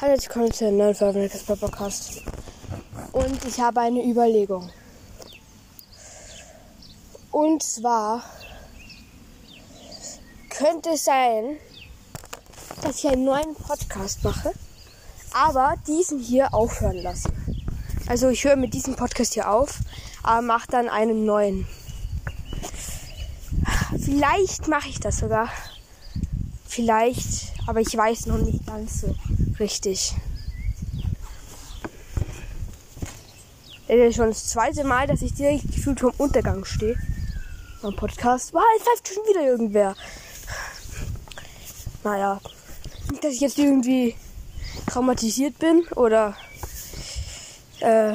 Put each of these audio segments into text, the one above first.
Hallo, willkommen zu einem neuen Folge des Podcast. Und ich habe eine Überlegung. Und zwar könnte es sein, dass ich einen neuen Podcast mache, aber diesen hier aufhören lasse. Also ich höre mit diesem Podcast hier auf, aber mache dann einen neuen. Vielleicht mache ich das sogar. Vielleicht, aber ich weiß noch nicht ganz so richtig. Das ist schon das zweite Mal, dass ich direkt gefühlt vom Untergang stehe. Beim Podcast. Wow, jetzt pfeift schon wieder irgendwer. Naja. Nicht, dass ich jetzt irgendwie traumatisiert bin oder äh,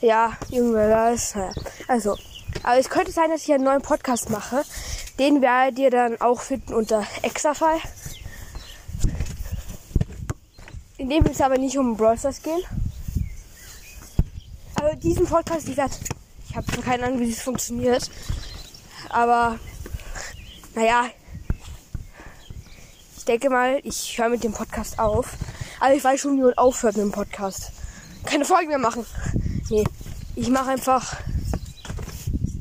ja, irgendwer da ist. Naja. Also, aber es könnte sein, dass ich einen neuen Podcast mache. Den werdet ihr dann auch finden unter Exafy. In dem wird es aber nicht um Brawl Stars gehen. Aber diesen Podcast, ich werde. Ich habe keine Ahnung, wie das funktioniert. Aber naja. Ich denke mal, ich höre mit dem Podcast auf. Aber ich weiß schon, wie man aufhört mit dem Podcast. Keine Folgen mehr machen. Nee. Ich mache einfach.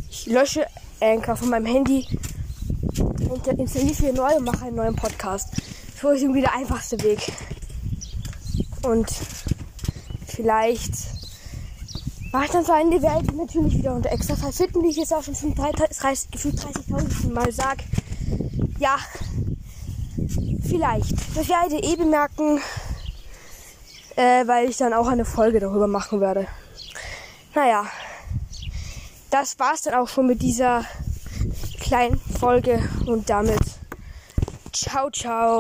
Ich lösche Anchor von meinem Handy und installiere wieder neu und mache einen neuen Podcast. So ist irgendwie der einfachste Weg. Und vielleicht mache ich dann so eine Welt natürlich wieder unter extra finden, wie ich jetzt auch schon zum 30, gefühlt 30.000 Mal sage. Ja, vielleicht. Das werdet ihr eh bemerken, äh, weil ich dann auch eine Folge darüber machen werde. Naja, das war's dann auch schon mit dieser kleinen Folge und damit ciao, ciao.